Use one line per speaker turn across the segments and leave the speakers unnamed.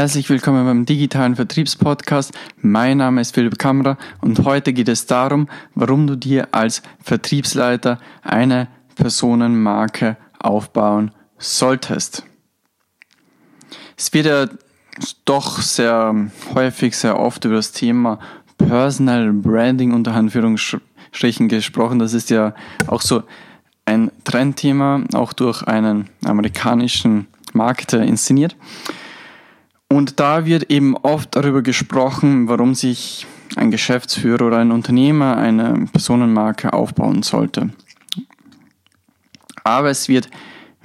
Herzlich willkommen beim digitalen Vertriebspodcast. Mein Name ist Philipp Kammerer und heute geht es darum, warum du dir als Vertriebsleiter eine Personenmarke aufbauen solltest. Es wird ja doch sehr häufig, sehr oft über das Thema Personal Branding unter Anführungsstrichen gesprochen. Das ist ja auch so ein Trendthema, auch durch einen amerikanischen Marketer inszeniert. Und da wird eben oft darüber gesprochen, warum sich ein Geschäftsführer oder ein Unternehmer eine Personenmarke aufbauen sollte. Aber es wird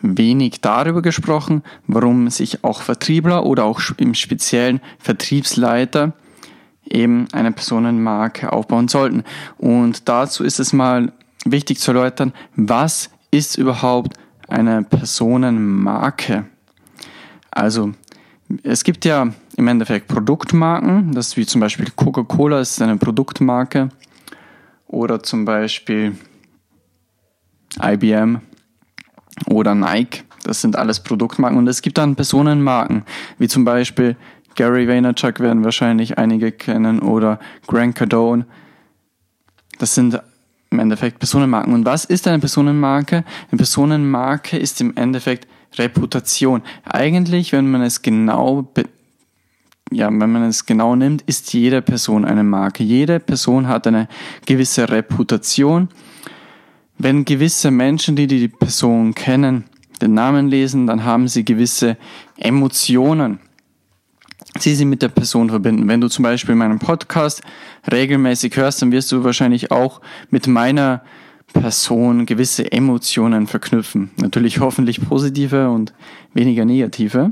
wenig darüber gesprochen, warum sich auch Vertriebler oder auch im speziellen Vertriebsleiter eben eine Personenmarke aufbauen sollten. Und dazu ist es mal wichtig zu erläutern, was ist überhaupt eine Personenmarke? Also es gibt ja im Endeffekt Produktmarken, das wie zum Beispiel Coca-Cola ist eine Produktmarke oder zum Beispiel IBM oder Nike, das sind alles Produktmarken und es gibt dann Personenmarken, wie zum Beispiel Gary Vaynerchuk werden wahrscheinlich einige kennen oder Grant Cardone. Das sind im Endeffekt Personenmarken. Und was ist eine Personenmarke? Eine Personenmarke ist im Endeffekt Reputation. Eigentlich, wenn man es genau ja, wenn man es genau nimmt, ist jede Person eine Marke. Jede Person hat eine gewisse Reputation. Wenn gewisse Menschen, die die Person kennen, den Namen lesen, dann haben sie gewisse Emotionen, die sie mit der Person verbinden. Wenn du zum Beispiel meinen Podcast regelmäßig hörst, dann wirst du wahrscheinlich auch mit meiner Person gewisse Emotionen verknüpfen. Natürlich hoffentlich positive und weniger negative.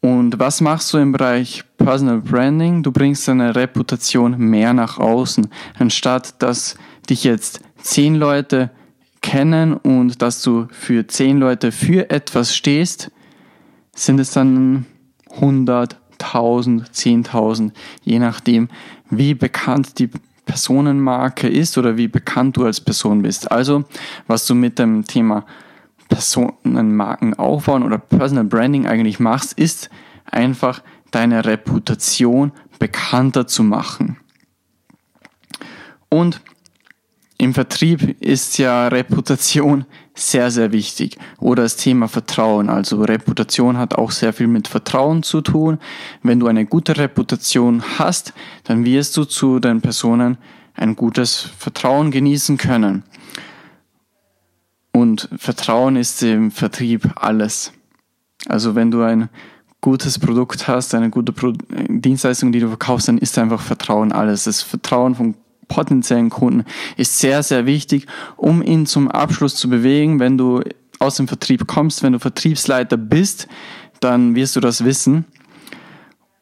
Und was machst du im Bereich Personal Branding? Du bringst deine Reputation mehr nach außen, anstatt dass dich jetzt zehn Leute kennen und dass du für zehn Leute für etwas stehst, sind es dann 100, 1000, 10.000, je nachdem, wie bekannt die Personenmarke ist oder wie bekannt du als Person bist. Also, was du mit dem Thema Personenmarken aufbauen oder Personal Branding eigentlich machst, ist einfach deine Reputation bekannter zu machen. Und im Vertrieb ist ja Reputation sehr, sehr wichtig. Oder das Thema Vertrauen. Also Reputation hat auch sehr viel mit Vertrauen zu tun. Wenn du eine gute Reputation hast, dann wirst du zu den Personen ein gutes Vertrauen genießen können. Und Vertrauen ist im Vertrieb alles. Also wenn du ein gutes Produkt hast, eine gute Pro Dienstleistung, die du verkaufst, dann ist einfach Vertrauen alles. Das Vertrauen von potenziellen Kunden ist sehr, sehr wichtig, um ihn zum Abschluss zu bewegen. Wenn du aus dem Vertrieb kommst, wenn du Vertriebsleiter bist, dann wirst du das wissen.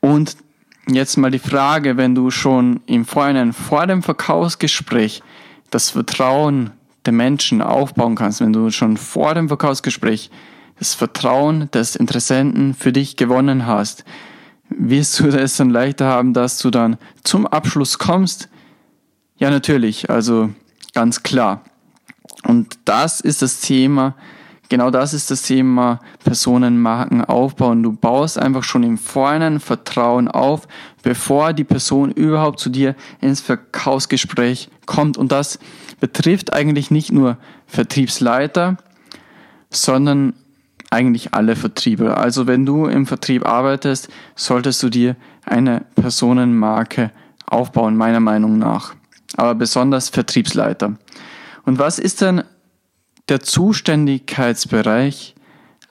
Und jetzt mal die Frage, wenn du schon im Vorhinein vor dem Verkaufsgespräch das Vertrauen der Menschen aufbauen kannst, wenn du schon vor dem Verkaufsgespräch das Vertrauen des Interessenten für dich gewonnen hast, wirst du es dann leichter haben, dass du dann zum Abschluss kommst, ja, natürlich, also ganz klar. Und das ist das Thema, genau das ist das Thema Personenmarken aufbauen. Du baust einfach schon im Vorhinein Vertrauen auf, bevor die Person überhaupt zu dir ins Verkaufsgespräch kommt. Und das betrifft eigentlich nicht nur Vertriebsleiter, sondern eigentlich alle Vertriebe. Also wenn du im Vertrieb arbeitest, solltest du dir eine Personenmarke aufbauen, meiner Meinung nach aber besonders Vertriebsleiter. Und was ist denn der Zuständigkeitsbereich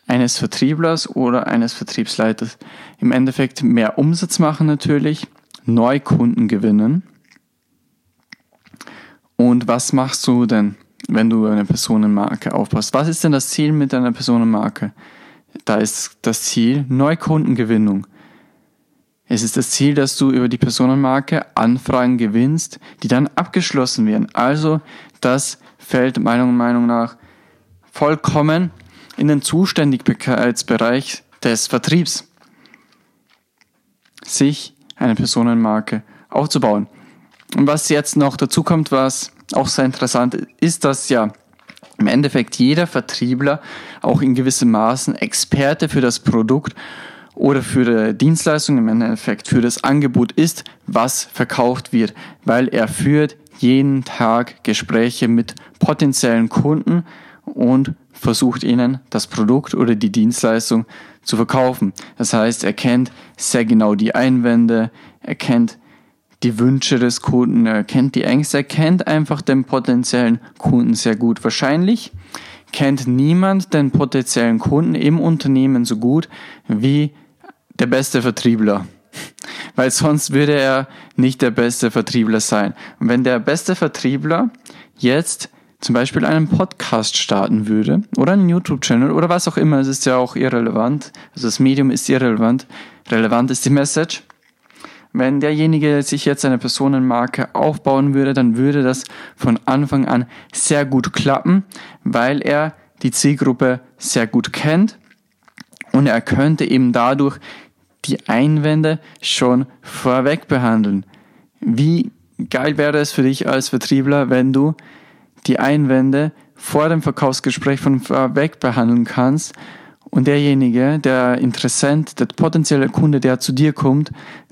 eines Vertrieblers oder eines Vertriebsleiters? Im Endeffekt mehr Umsatz machen natürlich, Neukunden gewinnen. Und was machst du denn, wenn du eine Personenmarke aufbaust? Was ist denn das Ziel mit einer Personenmarke? Da ist das Ziel Neukundengewinnung. Es ist das Ziel, dass du über die Personenmarke Anfragen gewinnst, die dann abgeschlossen werden. Also das fällt meiner Meinung nach vollkommen in den Zuständigkeitsbereich des Vertriebs, sich eine Personenmarke aufzubauen. Und was jetzt noch dazu kommt, was auch sehr interessant ist, ist, dass ja im Endeffekt jeder Vertriebler auch in gewissem Maßen Experte für das Produkt oder für die Dienstleistung im Endeffekt, für das Angebot ist, was verkauft wird, weil er führt jeden Tag Gespräche mit potenziellen Kunden und versucht ihnen das Produkt oder die Dienstleistung zu verkaufen. Das heißt, er kennt sehr genau die Einwände, er kennt die Wünsche des Kunden, er kennt die Ängste, er kennt einfach den potenziellen Kunden sehr gut. Wahrscheinlich kennt niemand den potenziellen Kunden im Unternehmen so gut wie der beste Vertriebler. Weil sonst würde er nicht der beste Vertriebler sein. Und wenn der beste Vertriebler jetzt zum Beispiel einen Podcast starten würde oder einen YouTube-Channel oder was auch immer, es ist ja auch irrelevant, also das Medium ist irrelevant, relevant ist die Message. Wenn derjenige sich jetzt eine Personenmarke aufbauen würde, dann würde das von Anfang an sehr gut klappen, weil er die Zielgruppe sehr gut kennt und er könnte eben dadurch die Einwände schon vorweg behandeln. Wie geil wäre es für dich als Vertriebler, wenn du die Einwände vor dem Verkaufsgespräch von vorweg behandeln kannst und derjenige, der Interessent, der potenzielle Kunde, der zu dir kommt,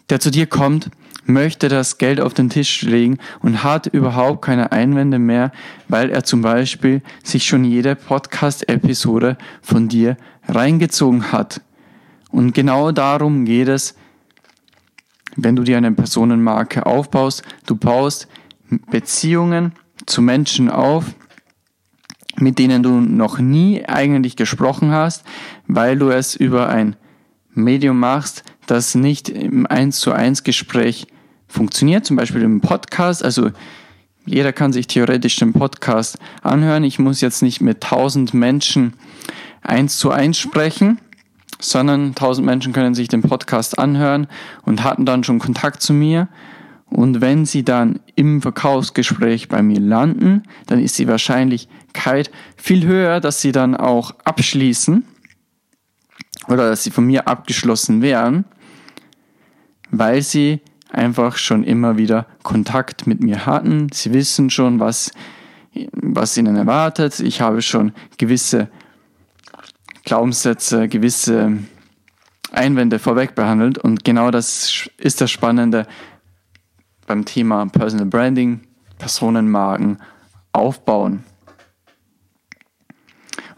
der zu dir kommt, möchte das Geld auf den Tisch legen und hat überhaupt keine Einwände mehr, weil er zum Beispiel sich schon jede Podcast-Episode von dir reingezogen hat. Und genau darum geht es, wenn du dir eine Personenmarke aufbaust. Du baust Beziehungen zu Menschen auf, mit denen du noch nie eigentlich gesprochen hast, weil du es über ein Medium machst, das nicht im 1 zu 1 Gespräch funktioniert, zum Beispiel im Podcast. Also jeder kann sich theoretisch den Podcast anhören. Ich muss jetzt nicht mit 1000 Menschen 1 zu 1 sprechen, sondern 1000 Menschen können sich den Podcast anhören und hatten dann schon Kontakt zu mir. Und wenn sie dann im Verkaufsgespräch bei mir landen, dann ist die Wahrscheinlichkeit viel höher, dass sie dann auch abschließen oder dass sie von mir abgeschlossen werden, weil sie einfach schon immer wieder Kontakt mit mir hatten. Sie wissen schon, was, was ihnen erwartet. Ich habe schon gewisse Glaubenssätze, gewisse Einwände vorweg behandelt. Und genau das ist das Spannende beim Thema Personal Branding, Personenmarken aufbauen.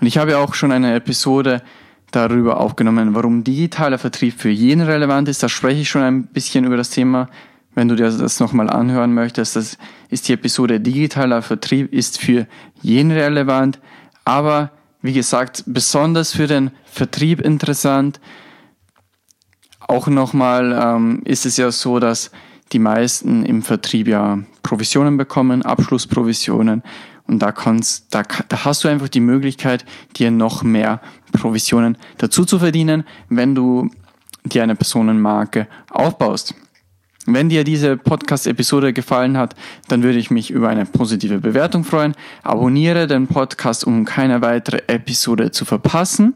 Und ich habe ja auch schon eine Episode darüber aufgenommen, warum digitaler Vertrieb für jeden relevant ist. Da spreche ich schon ein bisschen über das Thema. Wenn du dir das nochmal anhören möchtest, das ist die Episode Digitaler Vertrieb ist für jeden relevant. Aber wie gesagt, besonders für den Vertrieb interessant. Auch nochmal ähm, ist es ja so, dass die meisten im Vertrieb ja Provisionen bekommen, Abschlussprovisionen. Und da, kannst, da, da hast du einfach die Möglichkeit, dir noch mehr Provisionen dazu zu verdienen, wenn du dir eine Personenmarke aufbaust. Wenn dir diese Podcast-Episode gefallen hat, dann würde ich mich über eine positive Bewertung freuen. Abonniere den Podcast, um keine weitere Episode zu verpassen.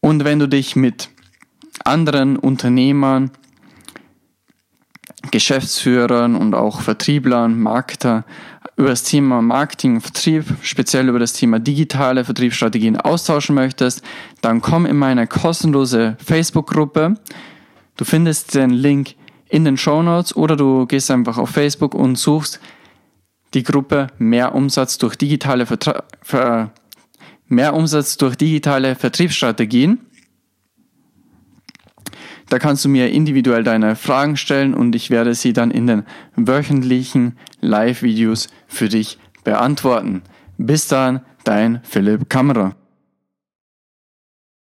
Und wenn du dich mit anderen Unternehmern, Geschäftsführern und auch Vertrieblern, Marketer über das Thema Marketing, Vertrieb, speziell über das Thema digitale Vertriebsstrategien austauschen möchtest, dann komm in meine kostenlose Facebook-Gruppe. Du findest den Link in den Show Notes oder du gehst einfach auf Facebook und suchst die Gruppe Mehr Umsatz durch digitale, Vertra Ver Mehr Umsatz durch digitale Vertriebsstrategien. Da kannst du mir individuell deine Fragen stellen und ich werde sie dann in den wöchentlichen Live-Videos für dich beantworten. Bis dann, dein Philipp Kammerer.